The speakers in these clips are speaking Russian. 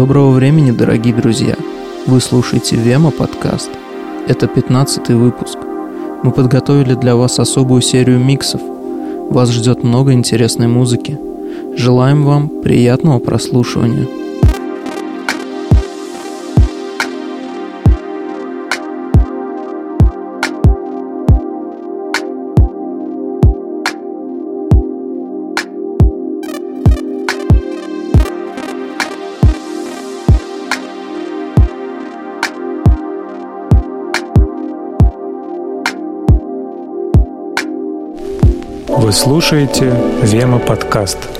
Доброго времени, дорогие друзья! Вы слушаете Вема подкаст. Это 15 выпуск. Мы подготовили для вас особую серию миксов. Вас ждет много интересной музыки. Желаем вам приятного прослушивания. Вы слушаете Вема подкаст.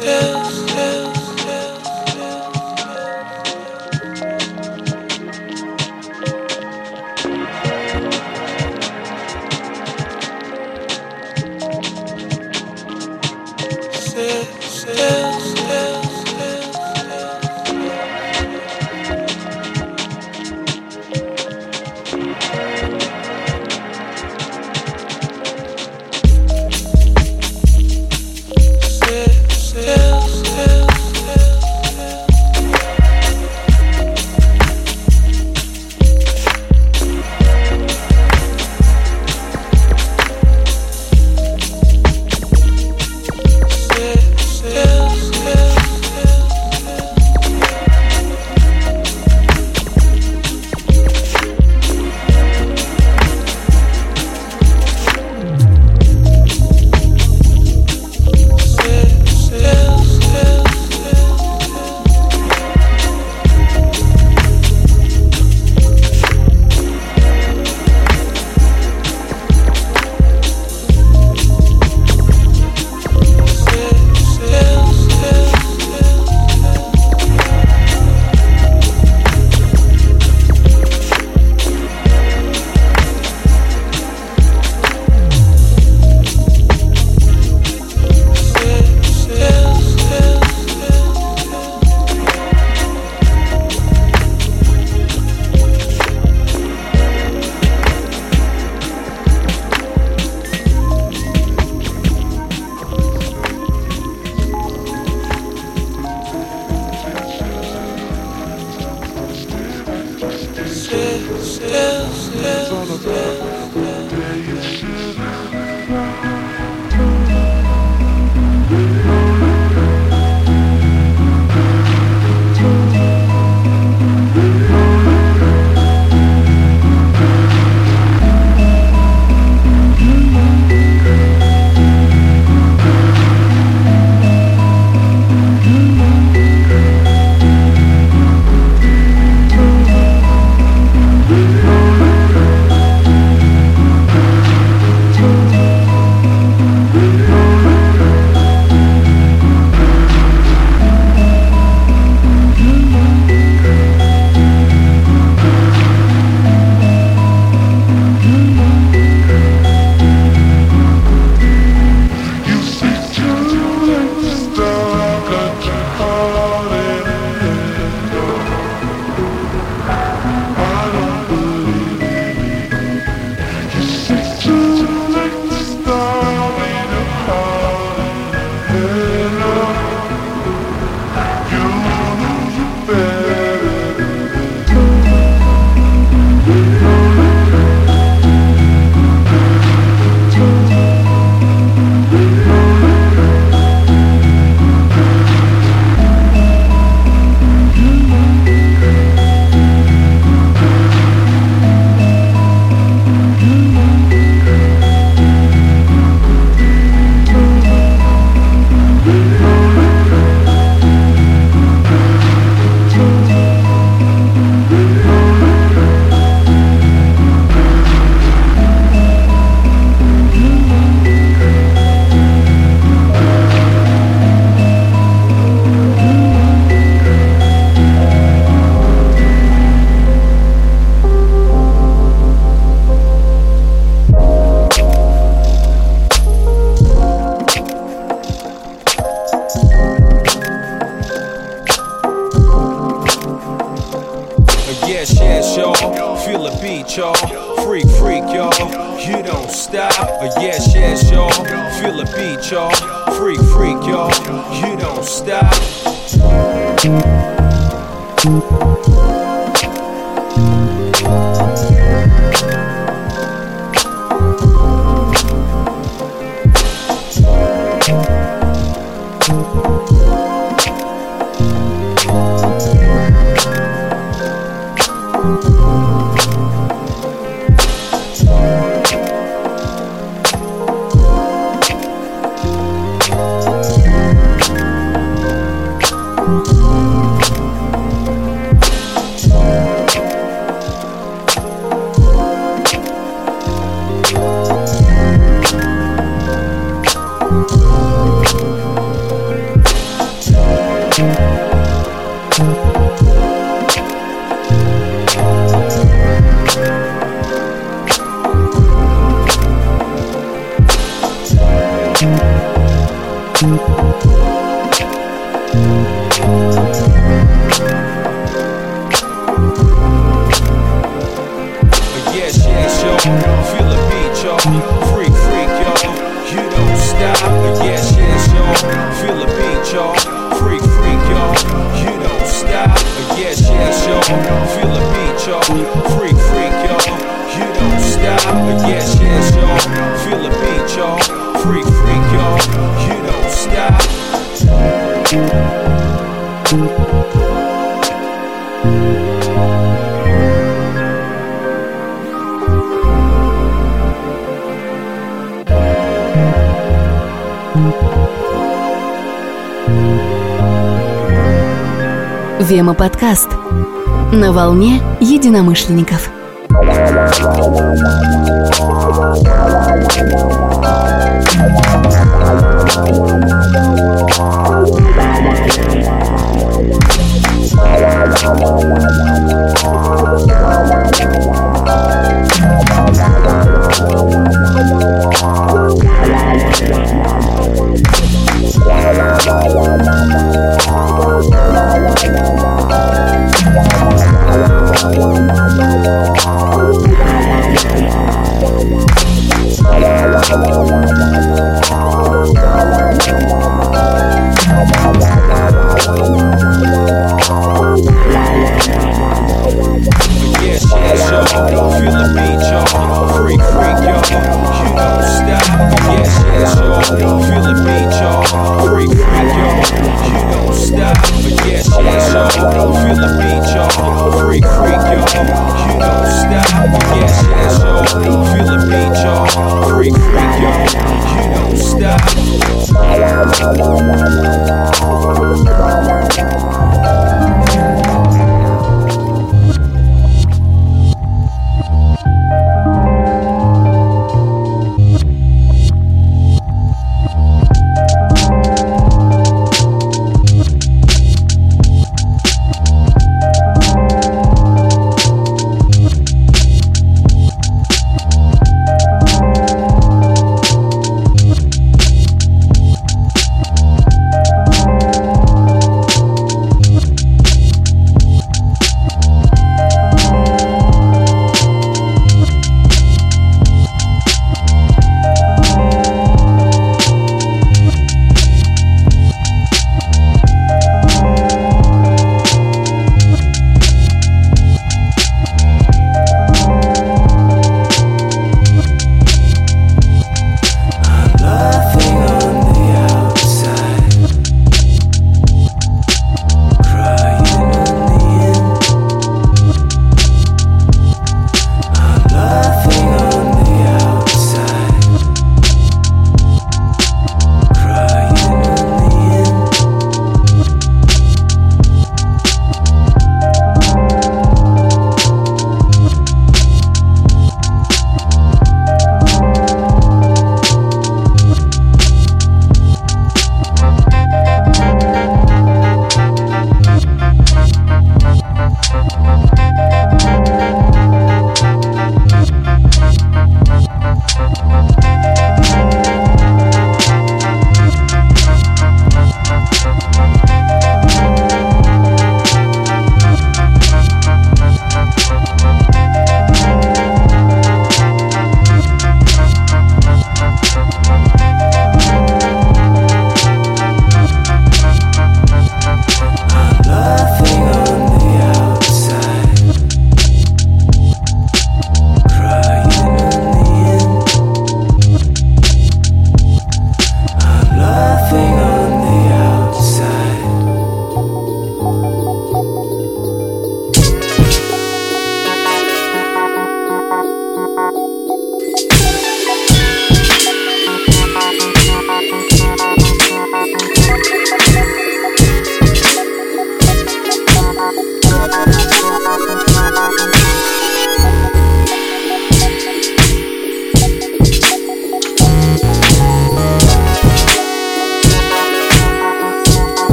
yeah. подкаст на волне единомышленников. Thank.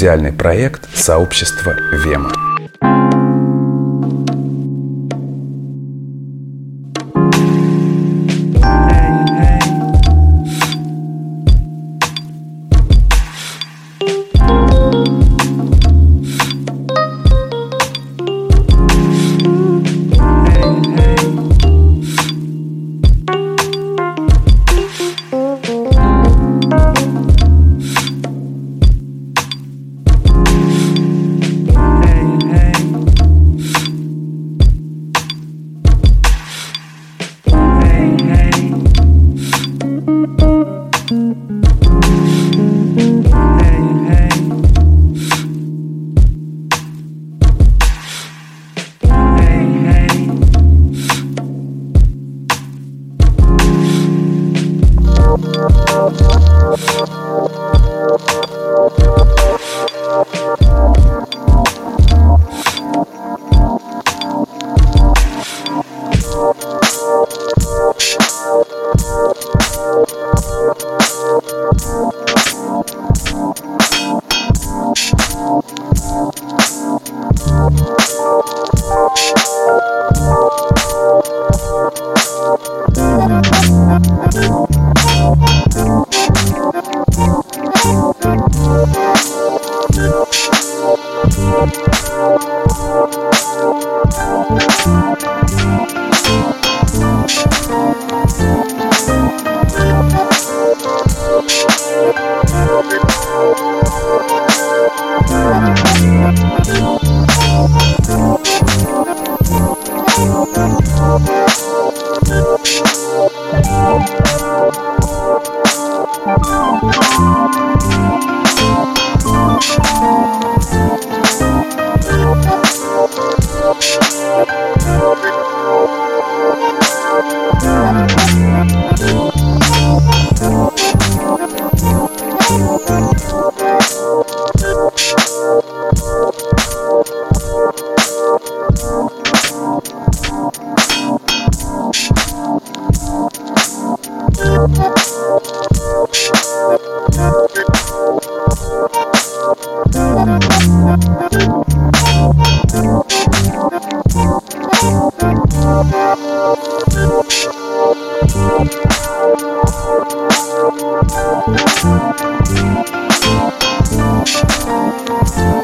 Аудиальный проект сообщества Вема. Thank Thank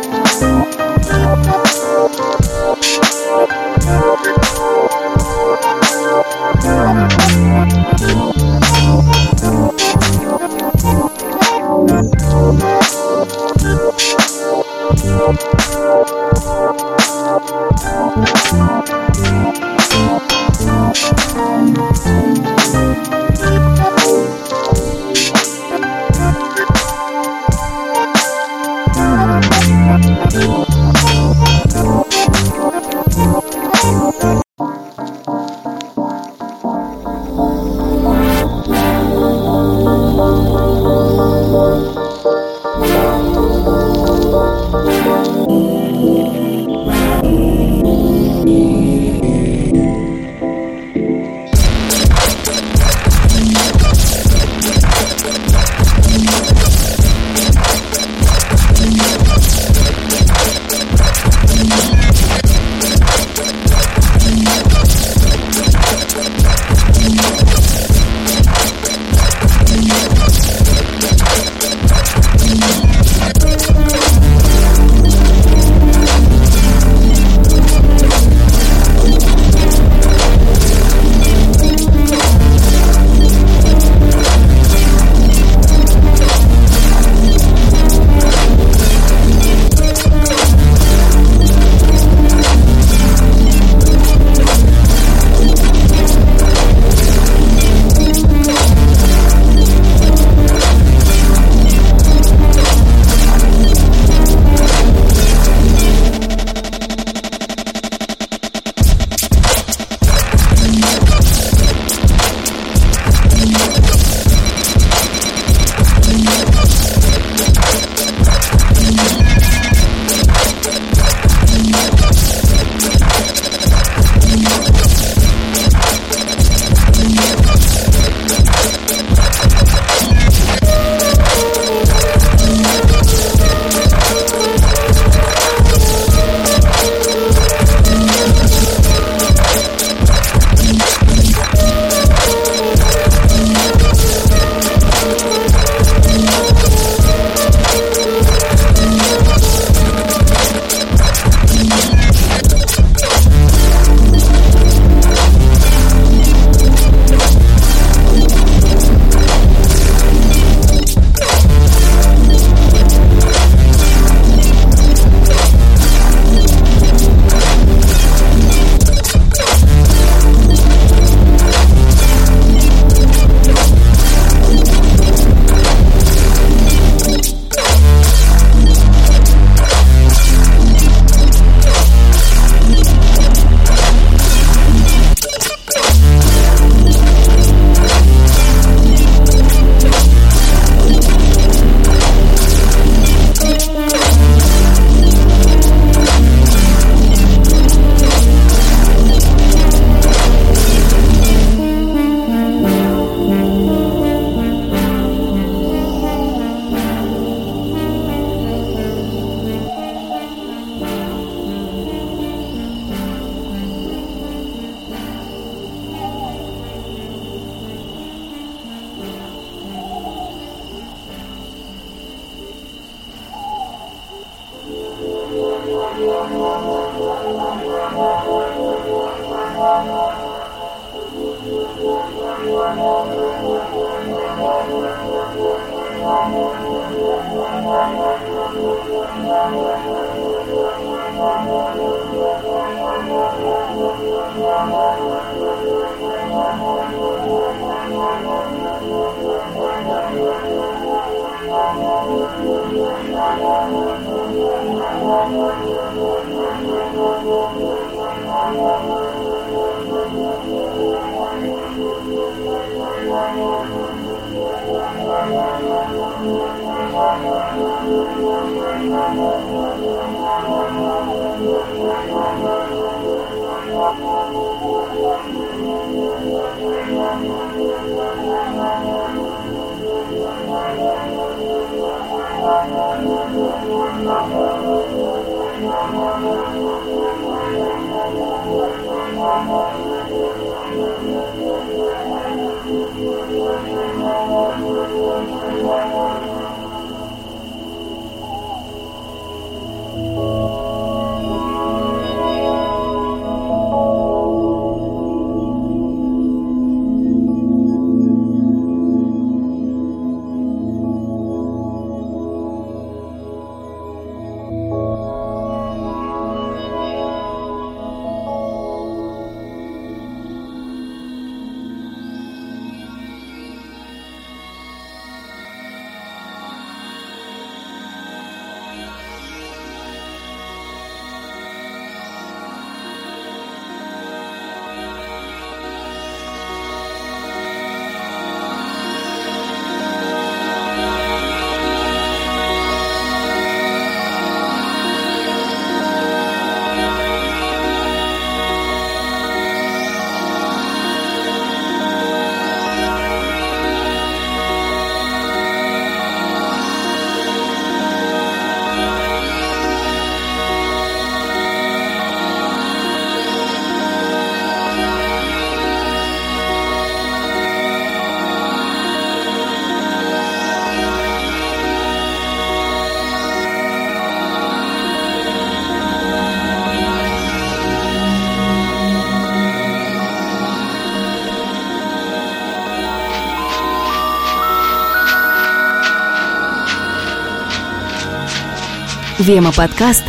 Вема подкаст.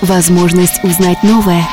Возможность узнать новое.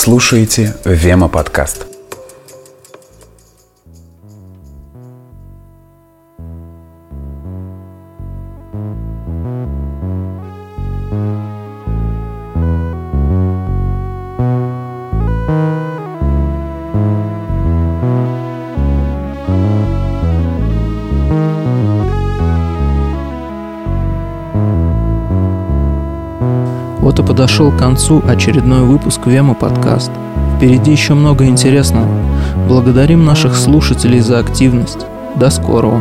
Слушаете Вема подкаст. Подошел к концу очередной выпуск Вема подкаст. Впереди еще много интересного. Благодарим наших слушателей за активность. До скорого.